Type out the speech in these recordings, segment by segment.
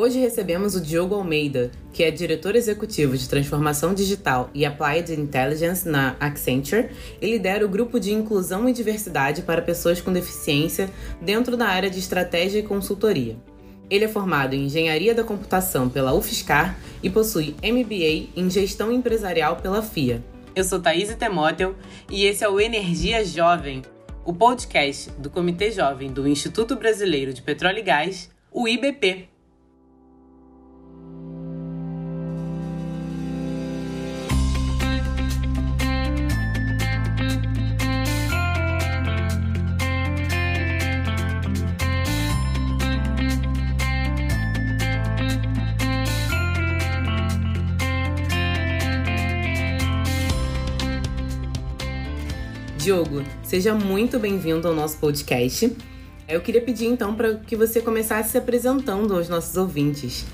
Hoje recebemos o Diogo Almeida, que é diretor executivo de transformação digital e Applied Intelligence na Accenture e lidera o grupo de inclusão e diversidade para pessoas com deficiência dentro da área de estratégia e consultoria. Ele é formado em Engenharia da Computação pela UFSCar e possui MBA em Gestão Empresarial pela FIA. Eu sou Thaís Temóteo e esse é o Energia Jovem, o podcast do Comitê Jovem do Instituto Brasileiro de Petróleo e Gás, o IBP. Diogo, seja muito bem-vindo ao nosso podcast. Eu queria pedir então para que você começasse se apresentando aos nossos ouvintes.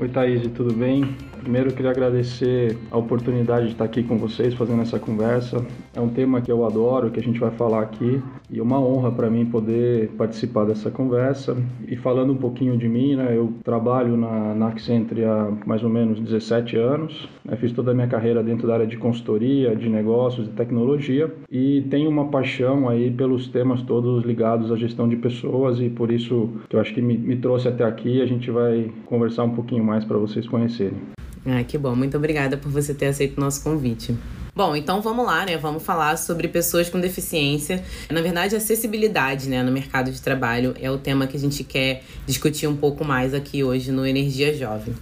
Oi, Thaís, tudo bem? Primeiro, eu queria agradecer a oportunidade de estar aqui com vocês fazendo essa conversa. É um tema que eu adoro, que a gente vai falar aqui, e é uma honra para mim poder participar dessa conversa. E falando um pouquinho de mim, né, eu trabalho na, na há mais ou menos 17 anos. Né, fiz toda a minha carreira dentro da área de consultoria, de negócios e tecnologia, e tenho uma paixão aí pelos temas todos ligados à gestão de pessoas, e por isso que eu acho que me, me trouxe até aqui. A gente vai conversar um pouquinho mais para vocês conhecerem. Ah, que bom. Muito obrigada por você ter aceito o nosso convite. Bom, então vamos lá, né? Vamos falar sobre pessoas com deficiência. Na verdade, acessibilidade, né, no mercado de trabalho é o tema que a gente quer discutir um pouco mais aqui hoje no Energia Jovem.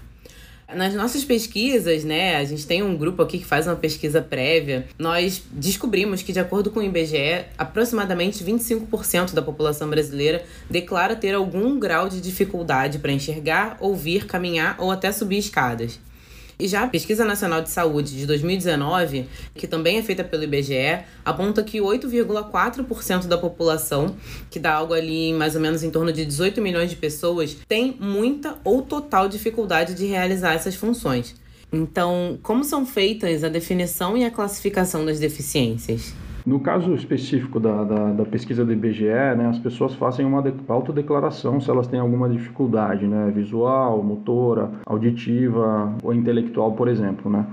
Nas nossas pesquisas, né, a gente tem um grupo aqui que faz uma pesquisa prévia. Nós descobrimos que, de acordo com o IBGE, aproximadamente 25% da população brasileira declara ter algum grau de dificuldade para enxergar, ouvir, caminhar ou até subir escadas. E já a Pesquisa Nacional de Saúde de 2019, que também é feita pelo IBGE, aponta que 8,4% da população, que dá algo ali mais ou menos em torno de 18 milhões de pessoas, tem muita ou total dificuldade de realizar essas funções. Então, como são feitas a definição e a classificação das deficiências? No caso específico da, da, da, pesquisa do IBGE, né, as pessoas fazem uma de, autodeclaração se elas têm alguma dificuldade, né, visual, motora, auditiva ou intelectual, por exemplo, né.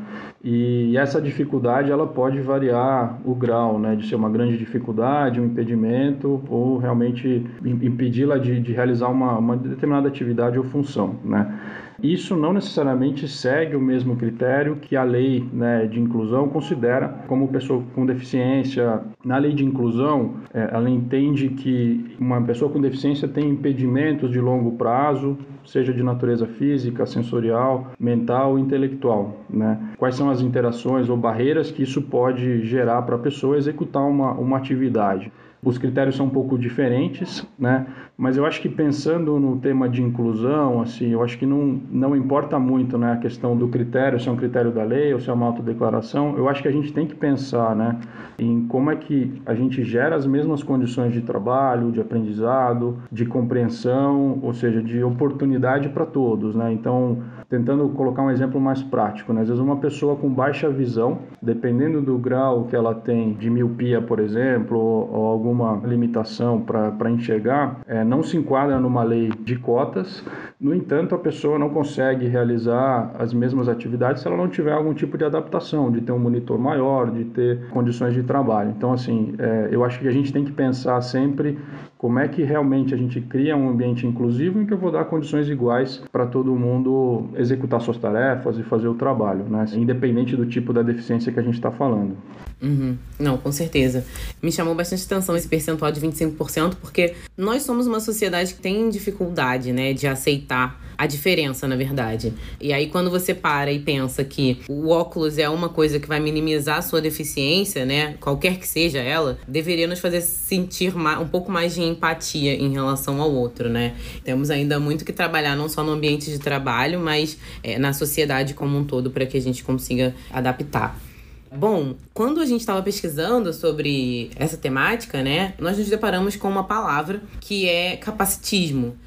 E essa dificuldade ela pode variar o grau, né, de ser uma grande dificuldade, um impedimento ou realmente impedi-la de, de realizar uma, uma determinada atividade ou função, né. Isso não necessariamente segue o mesmo critério que a lei né, de inclusão considera como pessoa com deficiência. Na lei de inclusão, é, ela entende que uma pessoa com deficiência tem impedimentos de longo prazo, seja de natureza física, sensorial, mental intelectual. Né? Quais são as interações ou barreiras que isso pode gerar para a pessoa executar uma, uma atividade? Os critérios são um pouco diferentes, né? Mas eu acho que pensando no tema de inclusão, assim, eu acho que não, não importa muito, né, a questão do critério, se é um critério da lei ou se é uma autodeclaração. Eu acho que a gente tem que pensar, né, em como é que a gente gera as mesmas condições de trabalho, de aprendizado, de compreensão, ou seja, de oportunidade para todos, né? Então, tentando colocar um exemplo mais prático, né? Às vezes uma pessoa com baixa visão, dependendo do grau que ela tem de miopia, por exemplo, ou, ou alguma limitação para enxergar, é, não se enquadra numa lei de cotas, no entanto, a pessoa não consegue realizar as mesmas atividades se ela não tiver algum tipo de adaptação, de ter um monitor maior, de ter condições de trabalho. Então, assim, é, eu acho que a gente tem que pensar sempre como é que realmente a gente cria um ambiente inclusivo em que eu vou dar condições iguais para todo mundo executar suas tarefas e fazer o trabalho, né? independente do tipo da deficiência que a gente está falando. Uhum. Não, com certeza. Me chamou bastante atenção esse percentual de 25%, porque nós somos uma sociedade que tem dificuldade, né, de aceitar a diferença, na verdade. E aí, quando você para e pensa que o óculos é uma coisa que vai minimizar a sua deficiência, né, qualquer que seja ela, deveria nos fazer sentir um pouco mais de empatia em relação ao outro, né? Temos ainda muito que trabalhar, não só no ambiente de trabalho, mas é, na sociedade como um todo, para que a gente consiga adaptar. Bom, quando a gente estava pesquisando sobre essa temática, né, nós nos deparamos com uma palavra que é capacitismo.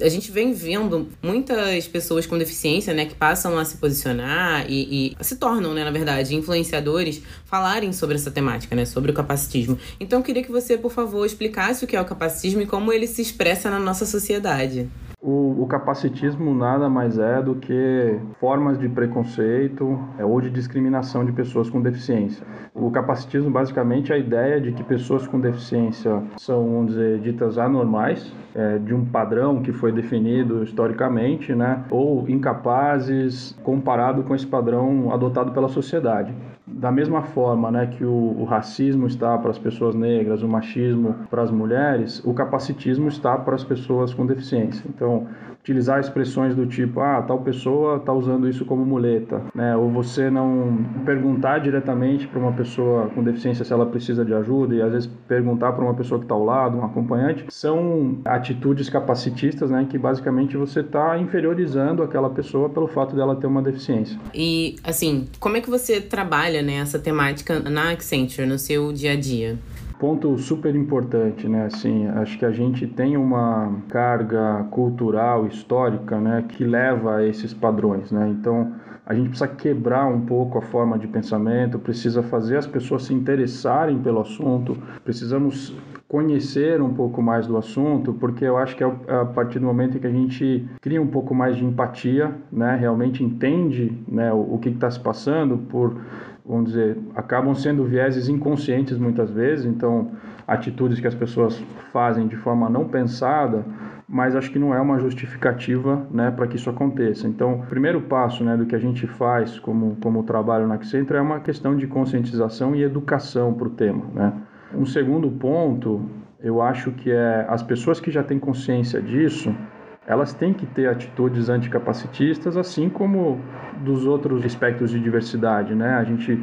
A gente vem vendo muitas pessoas com deficiência, né, que passam a se posicionar e, e se tornam, né, na verdade, influenciadores, falarem sobre essa temática, né, sobre o capacitismo. Então, eu queria que você, por favor, explicasse o que é o capacitismo e como ele se expressa na nossa sociedade. O, o, capacitismo nada mais é do que formas de preconceito é, ou de discriminação de pessoas com deficiência. O capacitismo basicamente é a ideia de que pessoas com deficiência são, vamos dizer, ditas anormais, é, de um padrão que foi definido historicamente, né, ou incapazes comparado com esse padrão adotado pela sociedade da mesma forma né, que o, o, racismo está para as pessoas negras, o machismo para as mulheres, o capacitismo está para as pessoas com deficiência. Então, utilizar expressões do tipo, ah, tal pessoa está usando isso como muleta, né? Ou você não perguntar diretamente para uma pessoa com deficiência se ela precisa de ajuda e às vezes perguntar para uma pessoa que está ao lado, um acompanhante, são atitudes capacitistas, né? Que basicamente você está inferiorizando aquela pessoa pelo fato dela ter uma deficiência. E assim, como é que você trabalha né, essa temática na Accenture no seu dia a dia? Ponto super importante, né? Assim, acho que a gente tem uma carga cultural, histórica, né, que leva a esses padrões, né? Então, a gente precisa quebrar um pouco a forma de pensamento, precisa fazer as pessoas se interessarem pelo assunto, precisamos conhecer um pouco mais do assunto, porque eu acho que é a partir do momento em que a gente cria um pouco mais de empatia, né, realmente entende né, o, o que está se passando por vamos dizer, acabam sendo vieses inconscientes muitas vezes, então atitudes que as pessoas fazem de forma não pensada, mas acho que não é uma justificativa né, para que isso aconteça. Então, o primeiro passo né, do que a gente faz como, como trabalho na Accenture é uma questão de conscientização e educação para o tema. Né? Um segundo ponto, eu acho que é as pessoas que já têm consciência disso, elas têm que ter atitudes anticapacitistas, assim como dos outros aspectos de diversidade, né? A gente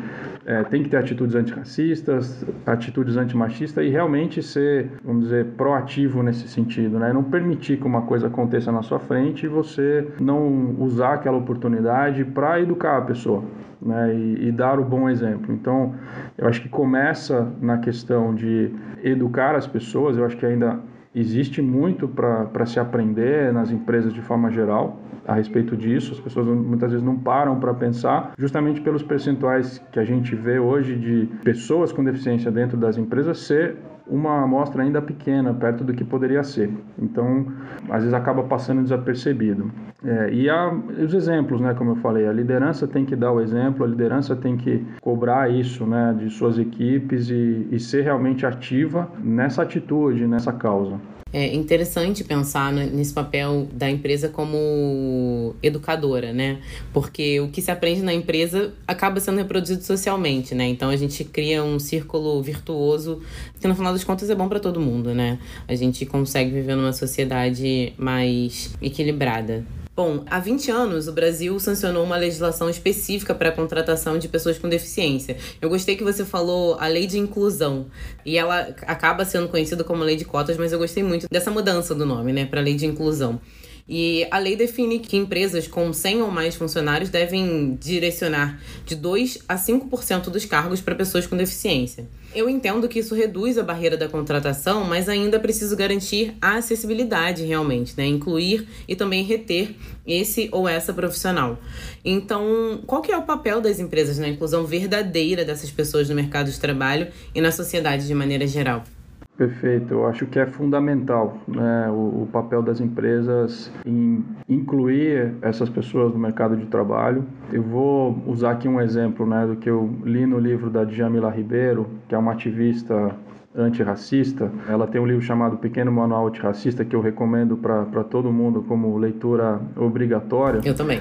é, tem que ter atitudes antirracistas, atitudes antimachistas e realmente ser, vamos dizer, proativo nesse sentido, né? Não permitir que uma coisa aconteça na sua frente e você não usar aquela oportunidade para educar a pessoa, né? E, e dar o bom exemplo. Então, eu acho que começa na questão de educar as pessoas, eu acho que ainda Existe muito para se aprender nas empresas de forma geral a respeito disso. As pessoas muitas vezes não param para pensar, justamente pelos percentuais que a gente vê hoje de pessoas com deficiência dentro das empresas ser uma amostra ainda pequena, perto do que poderia ser. Então, às vezes acaba passando desapercebido. É, e há os exemplos, né, como eu falei, a liderança tem que dar o exemplo, a liderança tem que cobrar isso né, de suas equipes e, e ser realmente ativa nessa atitude, nessa causa. É interessante pensar nesse papel da empresa como educadora, né? Porque o que se aprende na empresa acaba sendo reproduzido socialmente, né? Então a gente cria um círculo virtuoso que no final das contas é bom para todo mundo, né? A gente consegue viver numa sociedade mais equilibrada. Bom, há 20 anos o Brasil sancionou uma legislação específica para a contratação de pessoas com deficiência. Eu gostei que você falou a lei de inclusão. E ela acaba sendo conhecida como lei de cotas, mas eu gostei muito dessa mudança do nome, né, para lei de inclusão. E a lei define que empresas com 100 ou mais funcionários devem direcionar de 2 a 5% dos cargos para pessoas com deficiência. Eu entendo que isso reduz a barreira da contratação, mas ainda preciso garantir a acessibilidade realmente, né? Incluir e também reter esse ou essa profissional. Então, qual que é o papel das empresas na inclusão verdadeira dessas pessoas no mercado de trabalho e na sociedade de maneira geral? Perfeito, eu acho que é fundamental né, o, o, papel das empresas em incluir essas pessoas no mercado de trabalho. Eu vou usar aqui um exemplo né, do que eu li no livro da Djamila Ribeiro, que é uma ativista antirracista. Ela tem um livro chamado Pequeno Manual Antirracista que eu recomendo para todo mundo como leitura obrigatória. Eu também.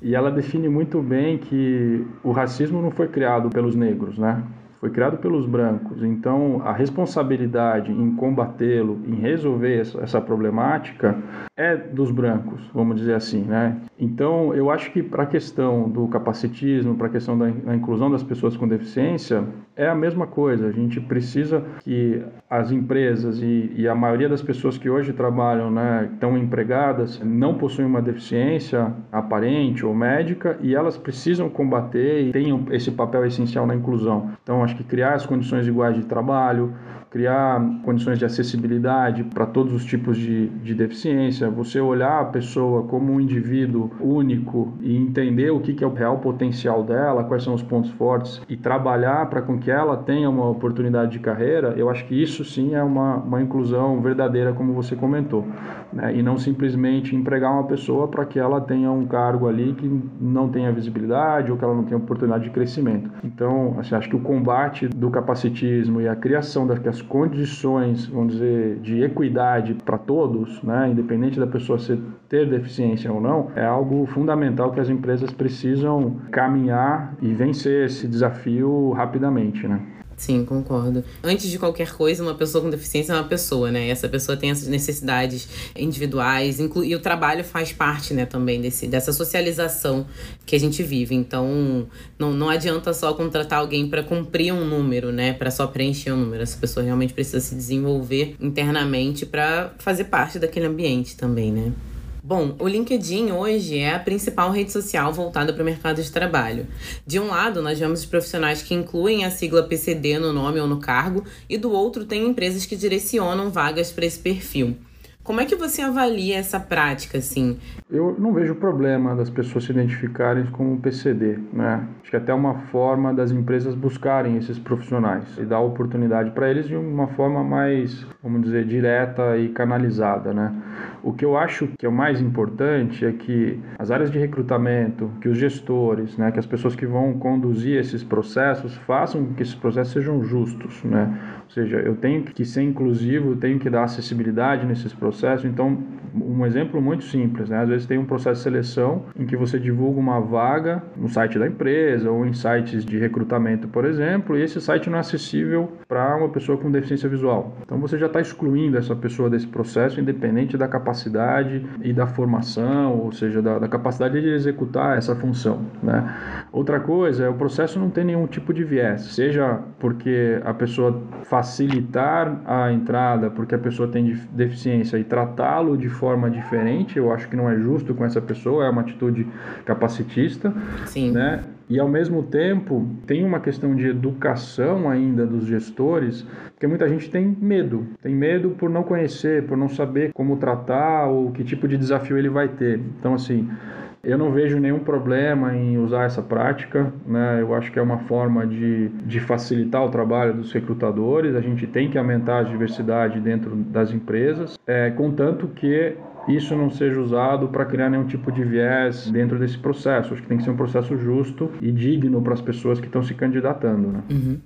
E ela define muito bem que o racismo não foi criado pelos negros, né? Foi criado pelos brancos. Então, a responsabilidade em combatê-lo, em resolver essa problemática, é dos brancos, vamos dizer assim, né? Então, eu acho que para a questão do capacitismo, para a questão da, inclusão das pessoas com deficiência, é a mesma coisa. A gente precisa que as empresas e, e a maioria das pessoas que hoje trabalham, né, estão empregadas, não possuem uma deficiência aparente ou médica e elas precisam combater e têm esse papel essencial na inclusão. Então, acho que criar as condições iguais de trabalho, criar condições de acessibilidade para todos os tipos de, de deficiência, você olhar a pessoa como um indivíduo único e entender o que, que é o real potencial dela, quais são os pontos fortes e trabalhar para com que ela tenha uma oportunidade de carreira, eu acho que isso sim é uma, uma inclusão verdadeira, como você comentou. Né? E não simplesmente empregar uma pessoa para que ela tenha um cargo ali que não tenha visibilidade ou que ela não tenha oportunidade de crescimento. Então, assim, acho que o combate do capacitismo e a criação das condições, vamos dizer, de equidade para todos, né, independente da pessoa ser, ter deficiência ou não, é algo fundamental que as empresas precisam caminhar e vencer esse desafio rapidamente, né? Sim, concordo. Antes de qualquer coisa, uma pessoa com deficiência é uma pessoa, né? Essa pessoa tem essas necessidades individuais, inclu e o trabalho faz parte, né, também desse, dessa socialização que a gente vive. Então, não, não adianta só contratar alguém para cumprir um número, né? Para só preencher um número. Essa pessoa realmente precisa se desenvolver internamente para fazer parte daquele ambiente também, né? Bom, o LinkedIn hoje é a principal rede social voltada para o mercado de trabalho. De um lado, nós vemos os profissionais que incluem a sigla PCD no nome ou no cargo, e do outro, tem empresas que direcionam vagas para esse perfil. Como é que você avalia essa prática, assim? Eu não vejo problema das pessoas se identificarem como PCD, né? Acho que é até uma forma das empresas buscarem esses profissionais e dar oportunidade para eles de uma forma mais, vamos dizer, direta e canalizada, né? O que eu acho que é o mais importante é que as áreas de recrutamento, que os gestores, né, que as pessoas que vão conduzir esses processos façam que esses processos sejam justos, né? Ou seja, eu tenho que ser inclusivo, tenho que dar acessibilidade nesses processos. Então, um exemplo muito simples, né? Às vezes tem um processo de seleção em que você divulga uma vaga no site da empresa ou em sites de recrutamento, por exemplo, e esse site não é acessível para uma pessoa com deficiência visual. Então você já está excluindo essa pessoa desse processo, independente da capacidade e da formação, ou seja, da, da capacidade de executar essa função, né? Outra coisa é o processo não tem nenhum tipo de viés, seja porque a pessoa facilitar a entrada, porque a pessoa tem deficiência e tratá-lo de forma diferente, eu acho que não é justo com essa pessoa, é uma atitude capacitista, Sim. né? E ao mesmo tempo, tem uma questão de educação ainda dos gestores, porque muita gente tem medo. Tem medo por não conhecer, por não saber como tratar ou que tipo de desafio ele vai ter. Então, assim, eu não vejo nenhum problema em usar essa prática, né? Eu acho que é uma forma de, de facilitar o trabalho dos recrutadores. A gente tem que aumentar a diversidade dentro das empresas, é, contanto que isso não seja usado para criar nenhum tipo de viés dentro desse processo. Acho que tem que ser um processo justo e digno para as pessoas que estão se candidatando. Né? Uhum.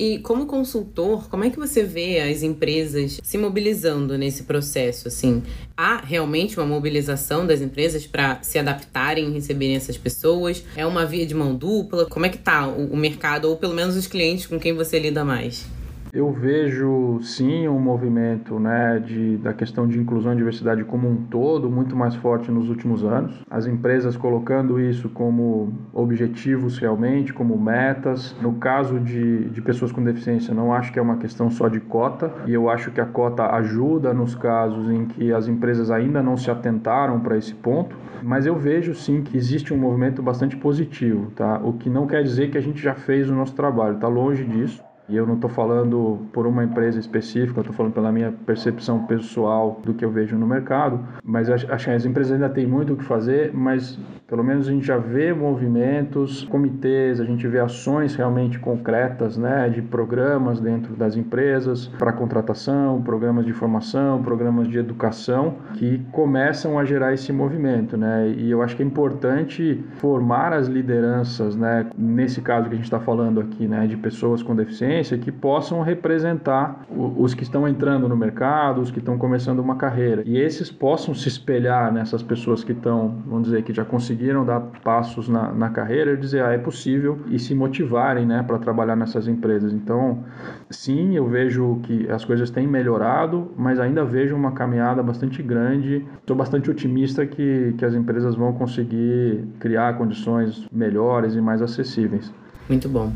E como consultor, como é que você vê as empresas se mobilizando nesse processo? Assim, há realmente uma mobilização das empresas para se adaptarem e receberem essas pessoas? É uma via de mão dupla? Como é que está o mercado ou pelo menos os clientes com quem você lida mais? Eu vejo sim um movimento né, de, da questão de inclusão e diversidade como um todo muito mais forte nos últimos anos. As empresas colocando isso como objetivos realmente, como metas. No caso de, de pessoas com deficiência, não acho que é uma questão só de cota, e eu acho que a cota ajuda nos casos em que as empresas ainda não se atentaram para esse ponto. Mas eu vejo sim que existe um movimento bastante positivo, tá? O que não quer dizer que a gente já fez o nosso trabalho, está longe disso. E eu não estou falando por uma empresa específica, eu estou falando pela minha percepção pessoal do que eu vejo no mercado. Mas acho que as empresas ainda têm muito o que fazer, mas pelo menos a gente já vê movimentos, comitês, a gente vê ações realmente concretas, né, de programas dentro das empresas para contratação, programas de formação, programas de educação que começam a gerar esse movimento, né? E eu acho que é importante formar as lideranças, né, nesse caso que a gente está falando aqui, né, de pessoas com deficiência que possam representar os que estão entrando no mercado, os que estão começando uma carreira e esses possam se espelhar nessas pessoas que estão, vamos dizer, que já conseguiram dar passos na, na carreira e dizer, ah, é possível e se motivarem, né, para trabalhar nessas empresas. Então, sim, eu vejo que as coisas têm melhorado, mas ainda vejo uma caminhada bastante grande. Estou bastante otimista que, que as empresas vão conseguir criar condições melhores e mais acessíveis. Muito bom.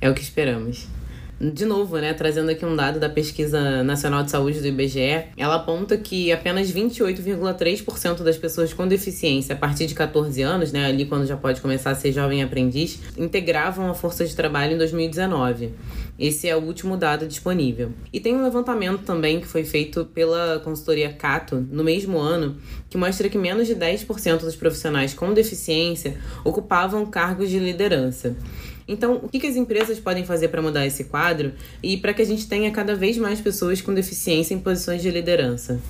É o que esperamos. De novo, né, trazendo aqui um dado da Pesquisa Nacional de Saúde do IBGE, ela aponta que apenas 28,3% das pessoas com deficiência a partir de 14 anos, né, ali quando já pode começar a ser jovem aprendiz, integravam a força de trabalho em 2019. Esse é o último dado disponível. E tem um levantamento também que foi feito pela consultoria Cato no mesmo ano, que mostra que menos de 10% dos profissionais com deficiência ocupavam cargos de liderança. Então, o que, as empresas podem fazer para mudar esse quadro e para que a gente tenha cada vez mais pessoas com deficiência em posições de liderança?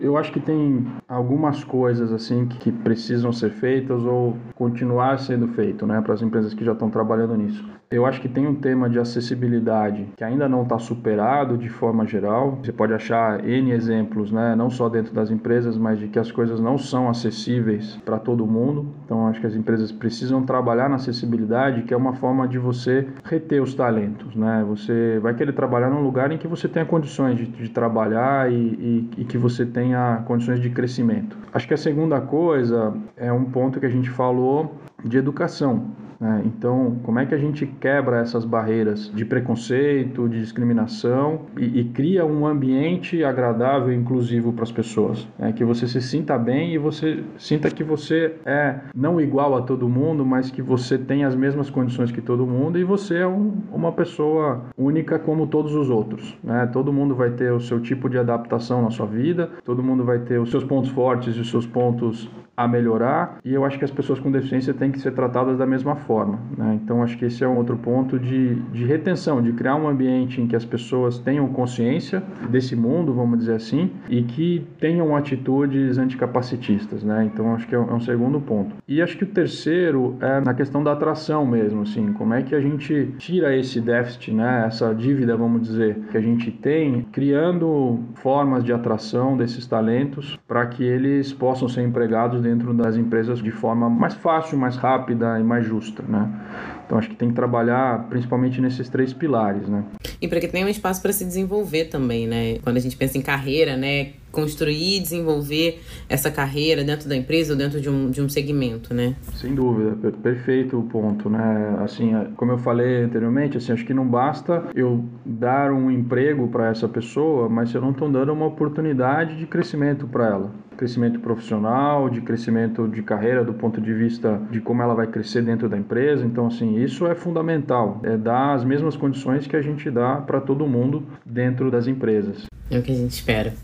Eu acho que tem algumas coisas assim que precisam ser feitas ou continuar sendo feito, né, para as empresas que já estão trabalhando nisso. Eu acho que tem um tema de acessibilidade que ainda não está superado de forma geral. Você pode achar N exemplos, né? não só dentro das empresas, mas de que as coisas não são acessíveis para todo mundo. Então, acho que as empresas precisam trabalhar na acessibilidade, que é uma forma de você reter os talentos. Né? Você vai querer trabalhar num lugar em que você tenha condições de, de trabalhar e, e, e que você tenha condições de crescimento. Acho que a segunda coisa é um ponto que a gente falou de educação. Né? Então, como é que a gente quebra essas barreiras de preconceito, de discriminação e, e cria um ambiente agradável e inclusivo para as pessoas? Né? Que você se sinta bem e você sinta que você é não igual a todo mundo, mas que você tem as mesmas condições que todo mundo e você é um, uma pessoa única como todos os outros. Né? Todo mundo vai ter o seu tipo de adaptação na sua vida, todo mundo vai ter os seus pontos fortes e os seus pontos a melhorar e eu acho que as pessoas com deficiência têm que ser tratadas da mesma forma. Né? Então acho que esse é um outro ponto de, de retenção, de criar um ambiente em que as pessoas tenham consciência desse mundo, vamos dizer assim, e que tenham atitudes anticapacitistas. Né? Então acho que é é um segundo ponto. E acho que o terceiro é na questão da atração mesmo, assim, como é que a gente tira esse déficit, né? essa dívida, vamos dizer, que a gente tem, criando formas de atração desses talentos para que eles possam ser empregados dentro das empresas de forma mais fácil, mais rápida e mais justa, né? Então acho que tem que trabalhar principalmente nesses três pilares, né? E para que tenha um espaço para se desenvolver também, né? Quando a gente pensa em carreira, né? Construir e desenvolver essa carreira dentro da empresa ou dentro de um, de um segmento, né? Sem dúvida, perfeito o ponto, né? Assim, como eu falei anteriormente, assim, acho que não basta eu dar um emprego para essa pessoa, mas eu não estou dando uma oportunidade de crescimento para ela crescimento profissional, de crescimento de carreira do ponto de vista de como ela vai crescer dentro da empresa. Então, assim, isso é fundamental, é dar as mesmas condições que a gente dá para todo mundo dentro das empresas. É o que a gente espera.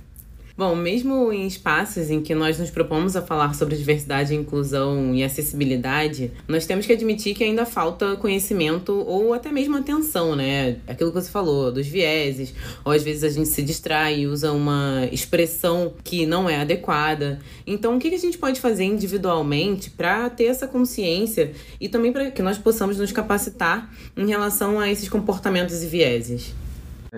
Bom, mesmo em espaços em que nós nos propomos a falar sobre diversidade, inclusão e acessibilidade, nós temos que admitir que ainda falta conhecimento ou até mesmo atenção, né? Aquilo que você falou, dos vieses, ou às vezes a gente se distrai e usa uma expressão que não é adequada. Então, o que a gente pode fazer individualmente para ter essa consciência e também para que nós possamos nos capacitar em relação a esses comportamentos e vieses?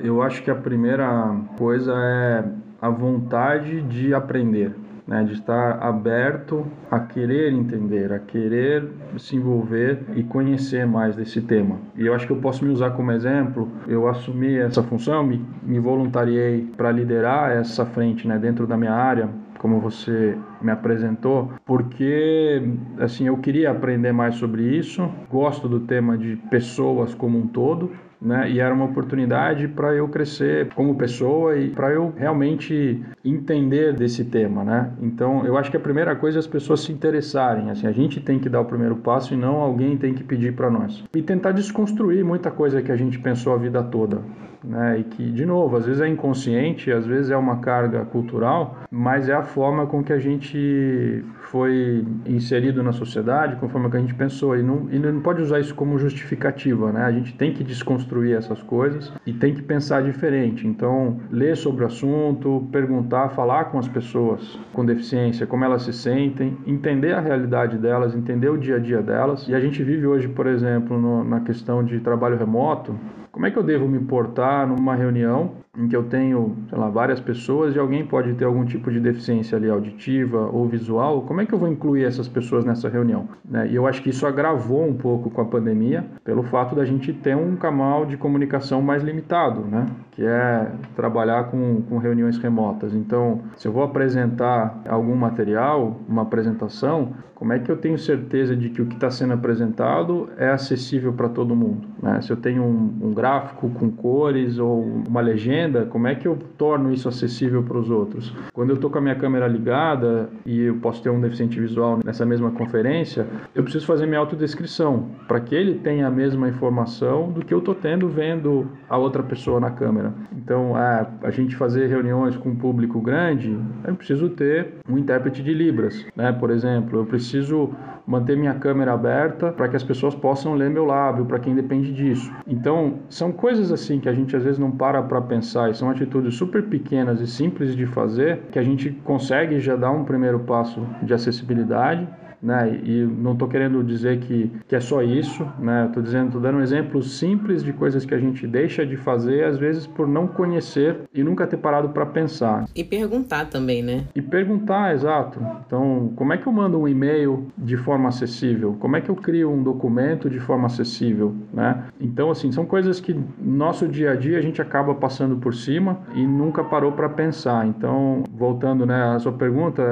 Eu acho que a primeira coisa é a vontade de aprender, né, de estar aberto a querer entender, a querer se envolver e conhecer mais desse tema. E eu acho que eu posso me usar como exemplo. Eu assumi essa função, me, me voluntariei para liderar essa frente né, dentro da minha área como você me apresentou, porque assim eu queria aprender mais sobre isso. Gosto do tema de pessoas como um todo né? E era uma oportunidade para eu crescer como pessoa e para eu realmente entender desse tema, né? Então, eu acho que a primeira coisa é as pessoas se interessarem, assim, a gente tem que dar o primeiro passo e não alguém tem que pedir para nós. E tentar desconstruir muita coisa que a gente pensou a vida toda né? E que, de novo, às vezes é inconsciente, às vezes é uma carga cultural, mas é a forma com que a gente foi inserido na sociedade, conforme que a gente pensou. E não, e não pode usar isso como justificativa, né? A gente tem que desconstruir essas coisas e tem que pensar diferente. Então, ler sobre o assunto, perguntar, falar com as pessoas com deficiência, como elas se sentem, entender a realidade delas, entender o dia a dia delas. E a gente vive hoje, por exemplo, no, na questão de trabalho remoto, como é que eu devo me importar numa reunião em que eu tenho, sei lá, várias pessoas e alguém pode ter algum tipo de deficiência ali auditiva ou visual, como é que eu vou incluir essas pessoas nessa reunião? Né? E eu acho que isso agravou um pouco com a pandemia, pelo fato da gente ter um canal de comunicação mais limitado, né? que é trabalhar com, com reuniões remotas. Então, se eu vou apresentar algum material, uma apresentação, como é que eu tenho certeza de que o que está sendo apresentado é acessível para todo mundo? Né? Se eu tenho um, um, gráfico com cores ou uma legenda, como é que eu torno isso acessível para os outros? Quando eu estou com a minha câmera ligada e eu posso ter um deficiente visual nessa mesma conferência, eu preciso fazer minha autodescrição para que ele tenha a mesma informação do que eu estou tendo vendo a outra pessoa na câmera. Então, é, a gente fazer reuniões com um público grande, eu preciso ter um intérprete de Libras, né? Por exemplo, eu preciso manter minha câmera aberta para que as pessoas possam ler meu lábio, para quem depende disso. Então, são coisas assim que a gente às vezes não para para pensar são atitudes super pequenas e simples de fazer que a gente consegue já dar um primeiro passo de acessibilidade né? E não estou querendo dizer que, que é só isso, né? Estou dizendo, estou dando um exemplo simples de coisas que a gente deixa de fazer às vezes por não conhecer e nunca ter parado para pensar. E perguntar também, né? E perguntar, exato. Então, como é que eu mando um e-mail de forma acessível? Como é que eu crio um documento de forma acessível, né? Então, assim, são coisas que no nosso dia a dia a gente acaba passando por cima e nunca parou para pensar. Então, voltando, né, à sua pergunta,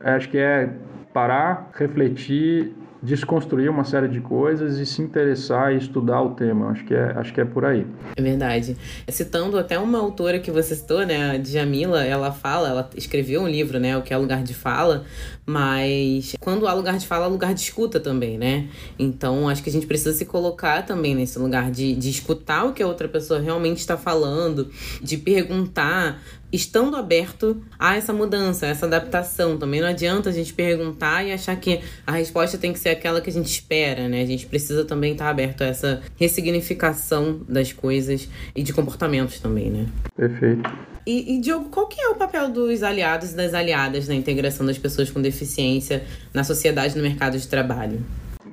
é, acho que é parar, refletir, desconstruir uma série de coisas e se interessar e estudar o tema. Acho que é, acho que é por aí. É verdade. Citando até uma autora que você citou, né, a Djamila, ela fala, ela escreveu um livro, né, o que é lugar de fala, mas quando há lugar de fala, há lugar de escuta também, né? Então, acho que a gente precisa se colocar também nesse lugar de, de escutar o que a outra pessoa realmente está falando, de perguntar estando aberto a essa mudança, a essa adaptação. Também não adianta a gente perguntar e achar que a resposta tem que ser aquela que a gente espera, né? A gente precisa também estar aberto a essa ressignificação das coisas e de comportamentos também, né? Perfeito. E, e, Diogo, qual que é o papel dos aliados e das aliadas na integração das pessoas com deficiência na sociedade e no mercado de trabalho?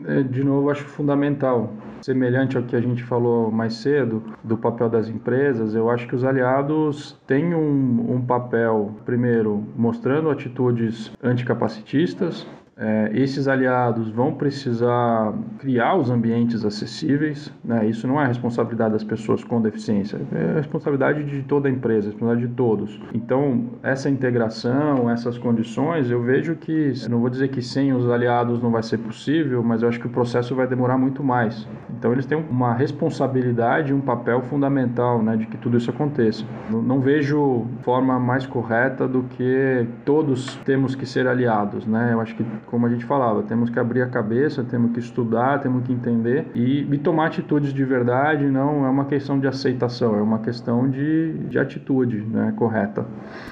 É, de novo, acho fundamental semelhante ao que a gente falou mais cedo do papel das empresas, eu acho que os aliados têm um, um papel, primeiro, mostrando atitudes anticapacitistas, é, esses aliados vão precisar criar os ambientes acessíveis, né? isso não é responsabilidade das pessoas com deficiência, é responsabilidade de toda a empresa, é responsabilidade de todos. Então, essa integração, essas condições, eu vejo que, não vou dizer que sem os aliados não vai ser possível, mas eu acho que o processo vai demorar muito mais. Então, eles têm uma responsabilidade, um papel fundamental né, de que tudo isso aconteça. Não, não vejo forma mais correta do que todos temos que ser aliados, né? Eu acho que como a gente falava, temos que abrir a cabeça, temos que estudar, temos que entender e, e tomar atitudes de verdade, não é uma questão de aceitação, é uma questão de, de atitude né, correta.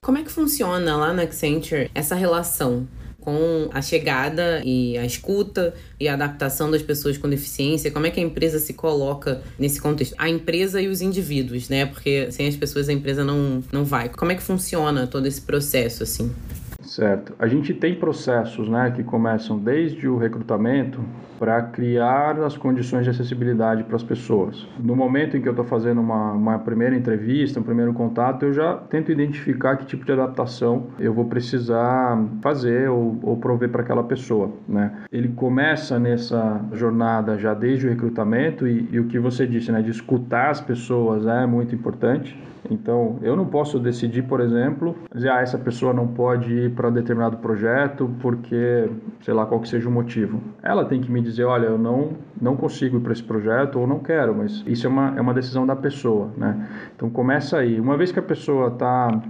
Como é que funciona lá na Accenture essa relação? com a chegada e a escuta e a adaptação das pessoas com deficiência, como é que a empresa se coloca nesse contexto? A empresa e os indivíduos, né? Porque sem as pessoas a empresa não, não vai. Como é que funciona todo esse processo, assim? Certo. A gente tem processos né, que começam desde o recrutamento para criar as condições de acessibilidade para as pessoas. No momento em que eu estou fazendo uma, uma primeira entrevista, um primeiro contato, eu já tento identificar que tipo de adaptação eu vou precisar fazer ou, ou prover para aquela pessoa. Né? Ele começa nessa jornada já desde o recrutamento e, e o que você disse, né, de escutar as pessoas é muito importante. Então, eu não posso decidir, por exemplo, dizer, ah, essa pessoa não pode ir para determinado projeto porque, sei lá, qual que seja o motivo. Ela tem que me dizer, olha, eu não, não consigo ir para esse projeto ou não quero, mas isso é uma, é uma decisão da pessoa, né? Então, começa aí. Uma vez que a pessoa está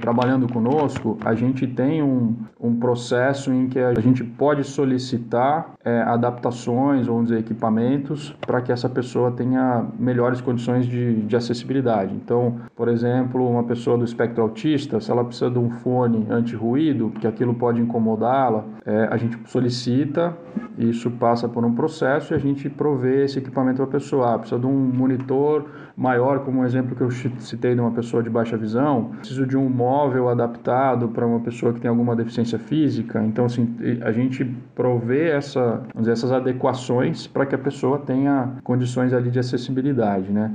trabalhando conosco, a gente tem um, um processo em que a gente pode solicitar é, adaptações ou dizer, equipamentos para que essa pessoa tenha melhores condições de, de acessibilidade. Então, por exemplo, uma pessoa do espectro autista, se ela precisa de um fone anti-ruído, que aquilo pode incomodá-la, é, a gente solicita Isso passa por um processo e a gente provê esse equipamento para a pessoa. Ah, precisa de um monitor maior, como o exemplo que eu citei de uma pessoa de baixa visão. Preciso de um móvel adaptado para uma pessoa que tem alguma deficiência física. Então, assim, a gente provê essa, dizer, essas adequações para que a pessoa tenha condições ali de acessibilidade, né?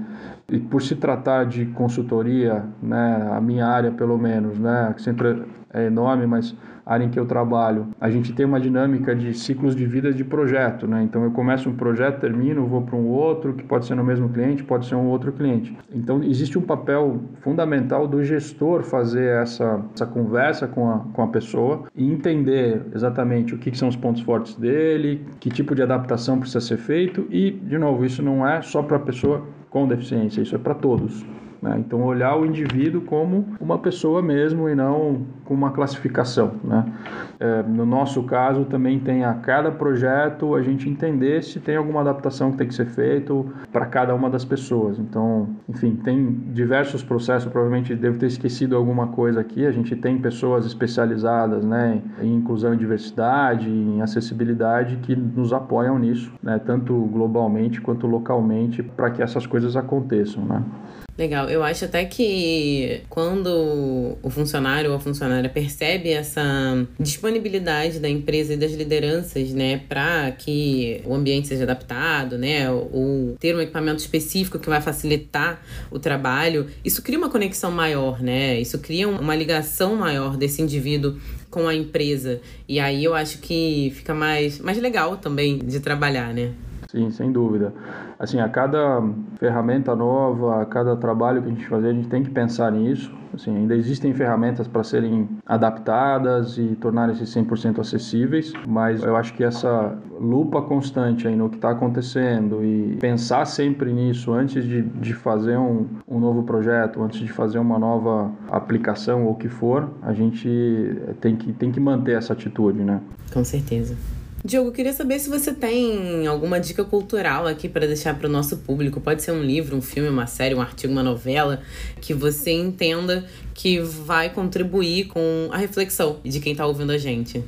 E por se tratar de consultoria, né, a minha área pelo menos, né, sempre é enorme, mas a área em que eu trabalho, a gente tem uma dinâmica de ciclos de vida de projeto, né? Então eu começo um projeto, termino, vou para um outro, que pode ser no mesmo cliente, pode ser um outro cliente. Então existe um papel fundamental do gestor fazer essa, essa conversa com a, com a pessoa e entender exatamente o que, que são os pontos fortes dele, que tipo de adaptação precisa ser feito e, de novo, isso não é só para a pessoa com deficiência, isso é para todos. Né? Então, olhar o indivíduo como uma pessoa mesmo e não com uma classificação. Né? É, no nosso caso, também tem a cada projeto a gente entender se tem alguma adaptação que tem que ser feito para cada uma das pessoas. Então, enfim, tem diversos processos, provavelmente devo ter esquecido alguma coisa aqui. A gente tem pessoas especializadas né, em inclusão e diversidade, em acessibilidade, que nos apoiam nisso, né, tanto globalmente quanto localmente, para que essas coisas aconteçam. Né? Legal. Eu acho até que quando o funcionário ou a funcionária percebe essa disponibilidade da empresa e das lideranças, né, para que o ambiente seja adaptado, né, ou ter um equipamento específico que vai facilitar o trabalho, isso cria uma conexão maior, né? Isso cria uma ligação maior desse indivíduo com a empresa. E aí eu acho que fica mais, mais legal também de trabalhar, né? Sim, sem dúvida. Assim, a cada ferramenta nova, a cada trabalho que a gente fazer, a gente tem que pensar nisso. Assim, ainda existem ferramentas para serem adaptadas e tornarem-se 100% acessíveis, mas eu acho que essa lupa constante aí no que está acontecendo e pensar sempre nisso antes de, de fazer um, um novo projeto, antes de fazer uma nova aplicação ou o que for, a gente tem que, tem que manter essa atitude, né? Com certeza. Diogo, queria saber se você tem alguma dica cultural aqui para deixar para o nosso público. Pode ser um livro, um filme, uma série, um artigo, uma novela, que você entenda que vai contribuir com a reflexão de quem está ouvindo a gente.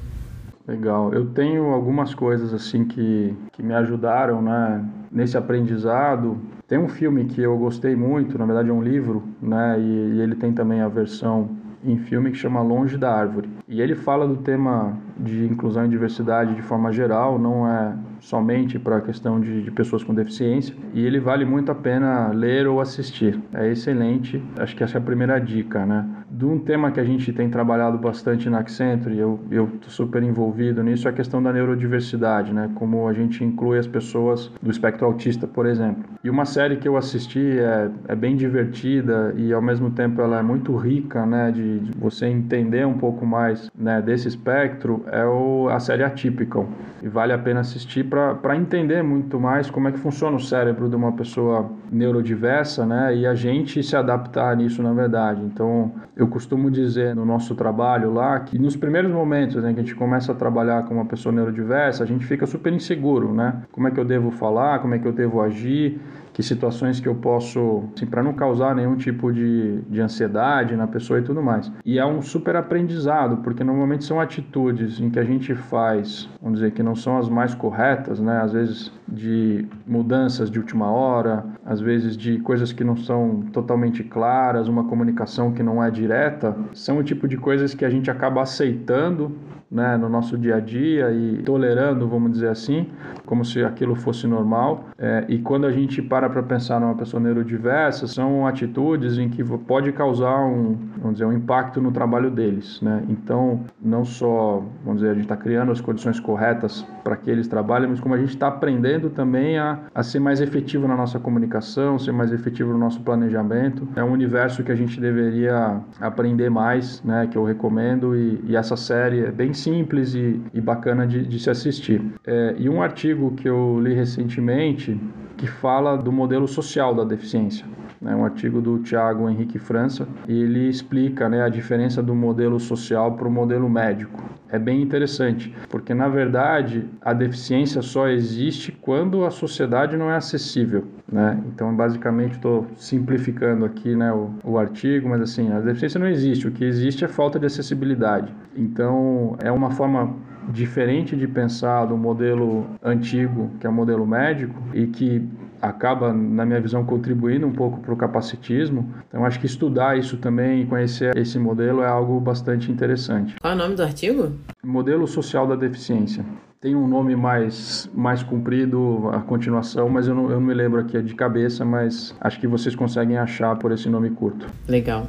Legal. Eu tenho algumas coisas assim que, que me ajudaram né, nesse aprendizado. Tem um filme que eu gostei muito, na verdade é um livro, né, e, e ele tem também a versão em filme que chama Longe da Árvore. E ele fala do tema de inclusão e diversidade de forma geral, não é somente para a questão de, de, pessoas com deficiência, e ele vale muito a pena ler ou assistir. É excelente, acho que essa é a primeira dica, né? De um tema que a gente tem trabalhado bastante na Accenture, eu eu tô super envolvido nisso, é a questão da neurodiversidade, né? Como a gente inclui as pessoas do espectro autista, por exemplo. E uma série que eu assisti é, é bem divertida e ao mesmo tempo ela é muito rica, né? De, de você entender um pouco mais né, desse espectro, é o, a série Atypical. E vale a pena assistir para entender muito mais como é que funciona o cérebro de uma pessoa neurodiversa, né? E a gente se adaptar nisso, na verdade. Então, eu costumo dizer no nosso trabalho lá que nos primeiros momentos né, que a gente começa a trabalhar com uma pessoa neurodiversa, a gente fica super inseguro, né? Como é que eu devo falar, como é que eu devo agir que situações que eu posso, assim, para não causar nenhum tipo de, de ansiedade na pessoa e tudo mais. E é um super aprendizado, porque normalmente são atitudes em que a gente faz, vamos dizer, que não são as mais corretas, né? Às vezes de mudanças de última hora, às vezes de coisas que não são totalmente claras, uma comunicação que não é direta, são o tipo de coisas que a gente acaba aceitando né, no nosso dia a dia e tolerando, vamos dizer assim, como se aquilo fosse normal. É, e quando a gente para para pensar numa pessoa neurodiversa, são atitudes em que pode causar um, vamos dizer, um impacto no trabalho deles. Né? Então, não só, vamos dizer, a gente está criando as condições corretas para que eles trabalhem, mas como a gente está aprendendo também a, a ser mais efetivo na nossa comunicação, ser mais efetivo no nosso planejamento. É um universo que a gente deveria aprender mais, né, que eu recomendo, e, e essa série é bem simples e, e bacana de, de, se assistir. É, e um artigo que eu li recentemente que fala do modelo social da deficiência. É um artigo do Tiago Henrique França e ele explica né, a diferença do modelo social para o modelo médico. É bem interessante, porque na verdade a deficiência só existe quando a sociedade não é acessível. Né? Então, basicamente, estou simplificando aqui né, o, o artigo, mas assim, a deficiência não existe, o que existe é falta de acessibilidade. Então, é uma forma diferente de pensar do modelo antigo, que é o modelo médico, e que acaba, na minha visão, contribuindo um pouco para o capacitismo. Então, acho que estudar isso também e conhecer esse modelo é algo bastante interessante. Qual é o nome do artigo? Modelo Social da Deficiência. Tem um nome mais, mais comprido, a continuação, mas eu não, eu não me lembro aqui de cabeça, mas acho que vocês conseguem achar por esse nome curto. Legal.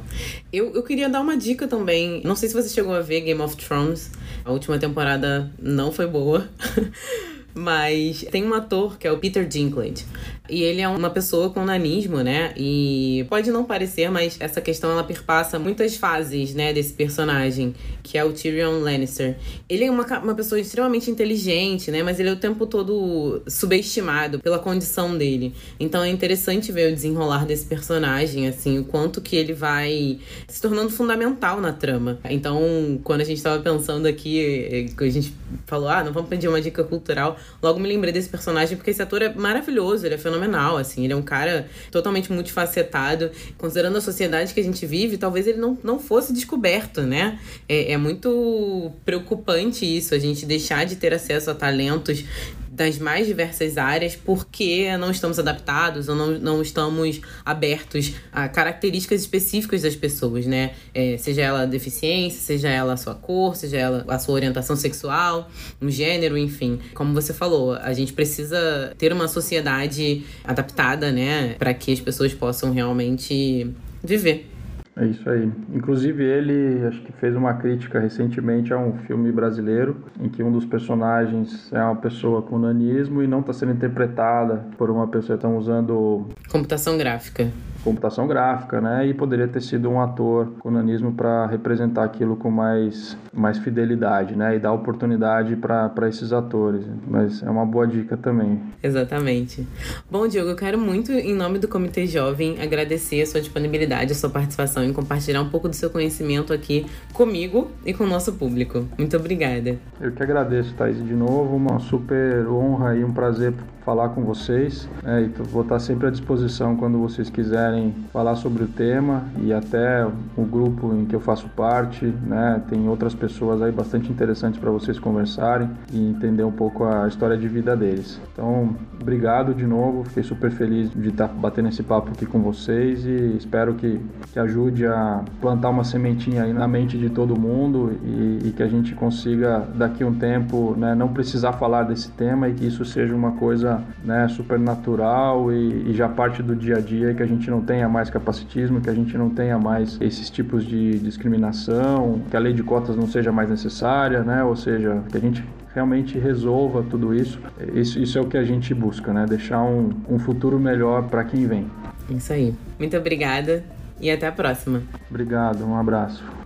Eu, eu queria dar uma dica também. Não sei se você chegou a ver Game of Thrones. A última temporada não foi boa. Mas tem um ator que é o Peter Dinklage. E ele é uma pessoa com nanismo, né? E pode não parecer, mas essa questão ela perpassa muitas fases, né, desse personagem, que é o Tyrion Lannister. Ele é uma, uma pessoa extremamente inteligente, né? Mas ele é o tempo todo subestimado pela condição dele. Então é interessante ver o desenrolar desse personagem, assim, o quanto que ele vai se tornando fundamental na trama. Então, quando a gente estava pensando aqui, a gente falou, ah, não vamos pedir uma dica cultural, logo me lembrei desse personagem porque esse ator é maravilhoso, ele é fenomenal, assim. Ele é um cara totalmente multifacetado. Considerando a sociedade que a gente vive, talvez ele não, não fosse descoberto, né? É, é muito preocupante isso, a gente deixar de ter acesso a talentos das mais diversas áreas porque não estamos adaptados ou não, não estamos abertos a características específicas das pessoas, né? É, seja ela deficiência, seja ela a sua cor, seja ela a sua orientação sexual, um gênero, enfim. Como você falou, a gente precisa ter uma sociedade adaptada, né? Para que as pessoas possam realmente viver. É isso aí. Inclusive ele acho que fez uma crítica recentemente a um filme brasileiro em que um dos personagens é uma pessoa com nanismo e não está sendo interpretada por uma pessoa estão usando computação gráfica computação gráfica, né? E poderia ter sido um ator com nanismo para representar aquilo com mais, mais fidelidade, né? E dar oportunidade para esses atores. Mas é uma boa dica também. Exatamente. Bom, Diogo, eu quero muito, em nome do Comitê Jovem, agradecer a sua disponibilidade, a sua participação em compartilhar um pouco do seu conhecimento aqui comigo e com o nosso público. Muito obrigada. Eu que agradeço, Thaís, de novo. Uma super honra e um prazer falar com vocês. É, e vou estar sempre à disposição quando vocês quiserem falar sobre o tema e até o grupo em que eu faço parte, né? Tem outras pessoas aí bastante interessantes para vocês conversarem e entender um pouco a história de vida deles. Então, obrigado de novo. Fiquei super feliz de estar batendo esse papo aqui com vocês e espero que, que ajude a plantar uma sementinha aí na mente de todo mundo e, e que a gente consiga daqui um tempo, né, não precisar falar desse tema e que isso seja uma coisa né, super natural e, e, já parte do dia a dia que a gente não tenha mais capacitismo, que a gente não tenha mais esses tipos de discriminação, que a lei de cotas não seja mais necessária, né, ou seja, que a gente realmente resolva tudo isso. Isso, isso é o que a gente busca, né, deixar um, um futuro melhor para quem vem. Isso aí. Muito obrigada e até a próxima. Obrigado, um abraço.